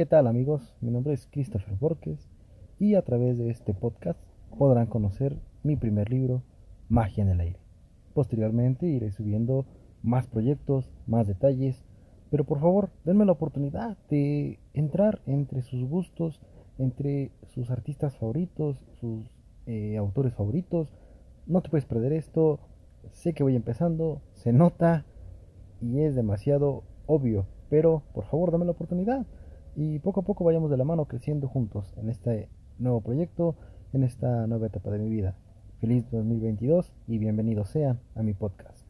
¿Qué tal amigos? Mi nombre es Christopher Borges y a través de este podcast podrán conocer mi primer libro, Magia en el Aire. Posteriormente iré subiendo más proyectos, más detalles, pero por favor denme la oportunidad de entrar entre sus gustos, entre sus artistas favoritos, sus eh, autores favoritos. No te puedes perder esto, sé que voy empezando, se nota y es demasiado obvio, pero por favor dame la oportunidad y poco a poco vayamos de la mano creciendo juntos en este nuevo proyecto, en esta nueva etapa de mi vida. Feliz 2022 y bienvenidos sean a mi podcast.